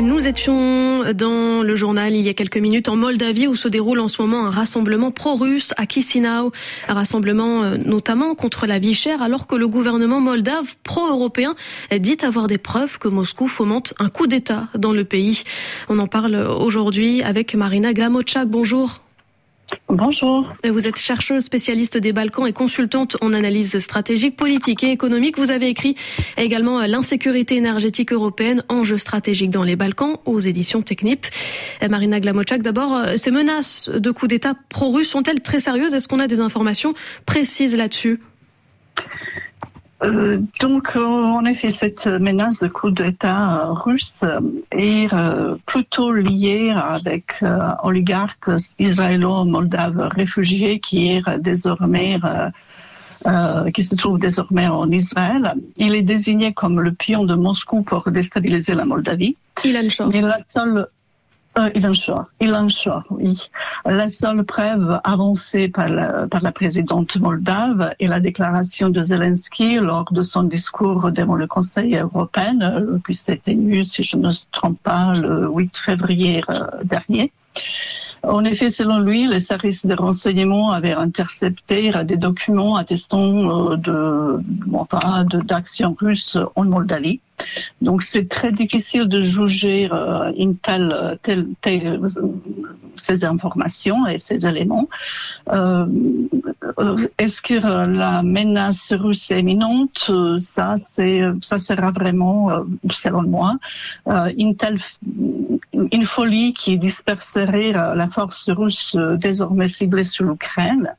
Nous étions dans le journal il y a quelques minutes en Moldavie où se déroule en ce moment un rassemblement pro-russe à Chisinau, un rassemblement euh, notamment contre la vie chère alors que le gouvernement moldave pro-européen dit avoir des preuves que Moscou fomente un coup d'État dans le pays. On en parle aujourd'hui avec Marina Glamochak. Bonjour. Bonjour. Vous êtes chercheuse spécialiste des Balkans et consultante en analyse stratégique, politique et économique. Vous avez écrit également L'insécurité énergétique européenne, enjeux stratégiques dans les Balkans aux éditions Technip. Marina Glamochak, d'abord, ces menaces de coup d'État pro-russe sont-elles très sérieuses? Est-ce qu'on a des informations précises là-dessus? Euh, donc, euh, en effet, cette menace de coup d'État euh, russe est plutôt liée avec oligarques israélo-moldaves réfugiés qui est désormais qui se trouve désormais en Israël. Il est désigné comme le pion de Moscou pour déstabiliser la Moldavie. Il a une chance. la seule, euh, il en sort, il en sort, oui. La seule preuve avancée par la, par la présidente moldave est la déclaration de Zelensky lors de son discours devant le Conseil européen, euh, qui s'est tenu, si je ne me trompe pas, le 8 février euh, dernier. En effet, selon lui, les services de renseignement avaient intercepté des documents attestant de, enfin, d'actions russes en Moldavie. Donc c'est très difficile de juger euh, une telle, telle, ces informations et ces éléments. Euh, euh Est-ce que la menace russe est imminente? Ça, c'est, ça sera vraiment, selon moi, une telle, une folie qui disperserait la force russe désormais ciblée sur l'Ukraine.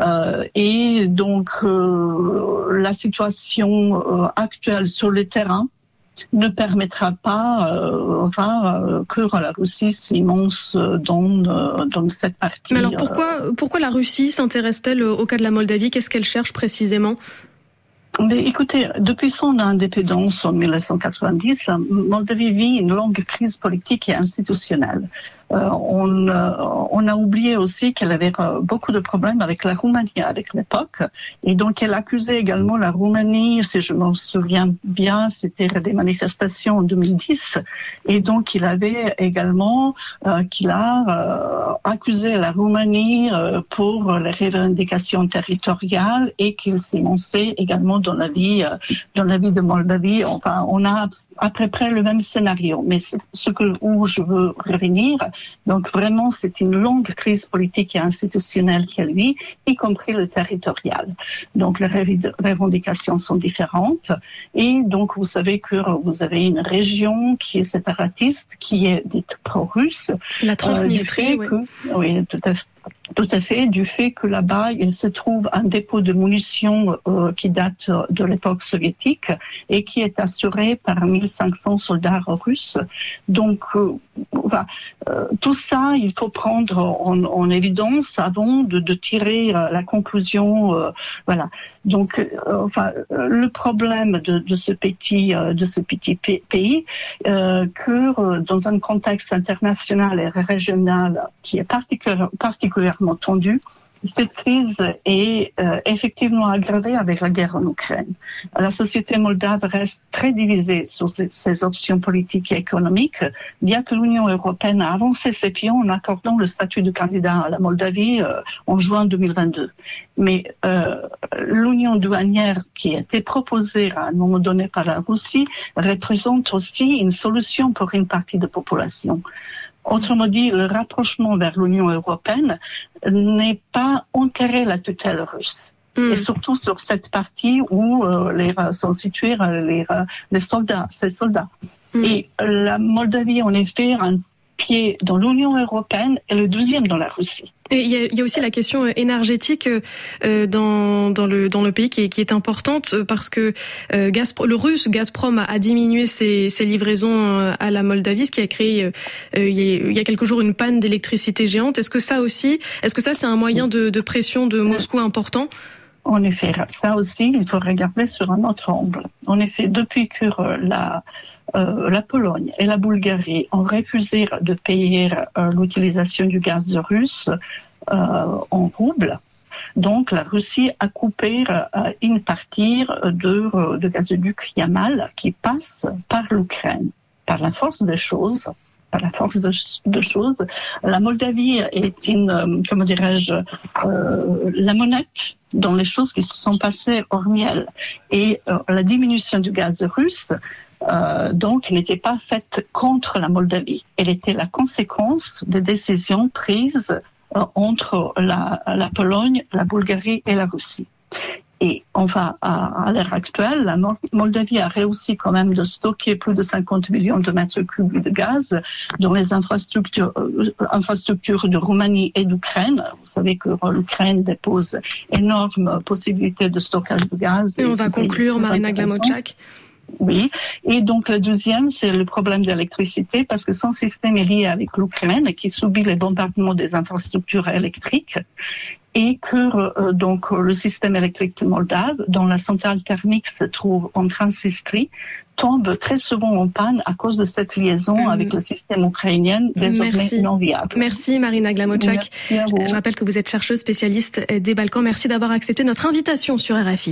Euh, et donc euh, la situation euh, actuelle sur le terrain ne permettra pas enfin, que la Russie s'immense dans, dans cette partie. Mais alors pourquoi, pourquoi la Russie s'intéresse-t-elle au cas de la Moldavie? Qu'est-ce qu'elle cherche précisément? Mais écoutez, depuis son indépendance en 1990, la Moldavie vit une longue crise politique et institutionnelle. Euh, on, euh, on, a oublié aussi qu'elle avait euh, beaucoup de problèmes avec la Roumanie avec l'époque. Et donc, elle accusait également la Roumanie, si je me souviens bien, c'était des manifestations en 2010. Et donc, il avait également, qu'il a accusé la Roumanie pour les revendications territoriales et qu'il s'est lancé également dans la vie, dans la vie de Moldavie. Enfin, on a à peu près le même scénario. Mais ce que, où je veux revenir, donc vraiment, c'est une longue crise politique et institutionnelle qu'elle vit, y compris le territorial. Donc les revendications sont différentes. Et donc vous savez que vous avez une région qui est séparatiste, qui est dite pro-russe. La Transnistrie, euh, oui. oui, tout à fait tout à fait, du fait que là-bas, il se trouve un dépôt de munitions euh, qui date de l'époque soviétique et qui est assuré par 1500 soldats russes. Donc, euh, euh, tout ça, il faut prendre en, évidence avant de, de tirer la conclusion. voilà. Donc, enfin, le problème de, ce petit, de ce petit pays, que dans un contexte international et régional qui est particulièrement entendu, cette crise est euh, effectivement aggravée avec la guerre en Ukraine. La société moldave reste très divisée sur ses options politiques et économiques, bien que l'Union européenne a avancé ses pions en accordant le statut de candidat à la Moldavie euh, en juin 2022. Mais euh, l'union douanière qui a été proposée à un moment donné par la Russie représente aussi une solution pour une partie de la population. Autrement dit, le rapprochement vers l'Union européenne n'est pas enterré la tutelle russe. Hmm. Et surtout sur cette partie où euh, les, sont situés euh, les, euh, les soldats, ces soldats. Hmm. Et la Moldavie, en effet, a un pied dans l'Union européenne et le deuxième dans la Russie. Et il y, a, aussi la question énergétique euh, dans, dans, le, pays qui est, qui importante parce que euh, le russe Gazprom a, diminué ses, livraisons à la Moldavie, ce qui a créé euh, il y a quelques jours une panne d'électricité géante. Est-ce que ça aussi, est-ce que ça c'est un moyen de pression de Moscou important? En effet, ça aussi, il faut regarder sur un autre angle. En effet, depuis que la, euh, la Pologne et la Bulgarie ont refusé de payer euh, l'utilisation du gaz russe euh, en rouble. Donc la Russie a coupé une partie de, de gazoduc Yamal qui passe par l'Ukraine. par la force des choses, par la force de, choses, la Moldavie est une, euh, comment dirais-je, euh, la monnaie dans les choses qui se sont passées hormis elle. Et euh, la diminution du gaz russe, euh, donc, n'était pas faite contre la Moldavie. Elle était la conséquence des décisions prises entre la, la Pologne, la Bulgarie et la Russie. Et on va à, l'heure actuelle, la Moldavie a réussi quand même de stocker plus de 50 millions de mètres cubes de gaz dans les infrastructures, euh, infrastructures de Roumanie et d'Ukraine. Vous savez que l'Ukraine dépose énormes possibilités de stockage de gaz. Et, on va conclure, Marina Glamotchak. Oui. Et donc, le deuxième, c'est le problème d'électricité, parce que son système est lié avec l'Ukraine, qui subit les bombardements des infrastructures électriques et que euh, donc le système électrique moldave, dont la centrale thermique se trouve en Transnistrie, tombe très souvent en panne à cause de cette liaison mm. avec le système ukrainien désormais non viable. Merci Marina Glamochak. Je rappelle que vous êtes chercheuse spécialiste des Balkans. Merci d'avoir accepté notre invitation sur RFI.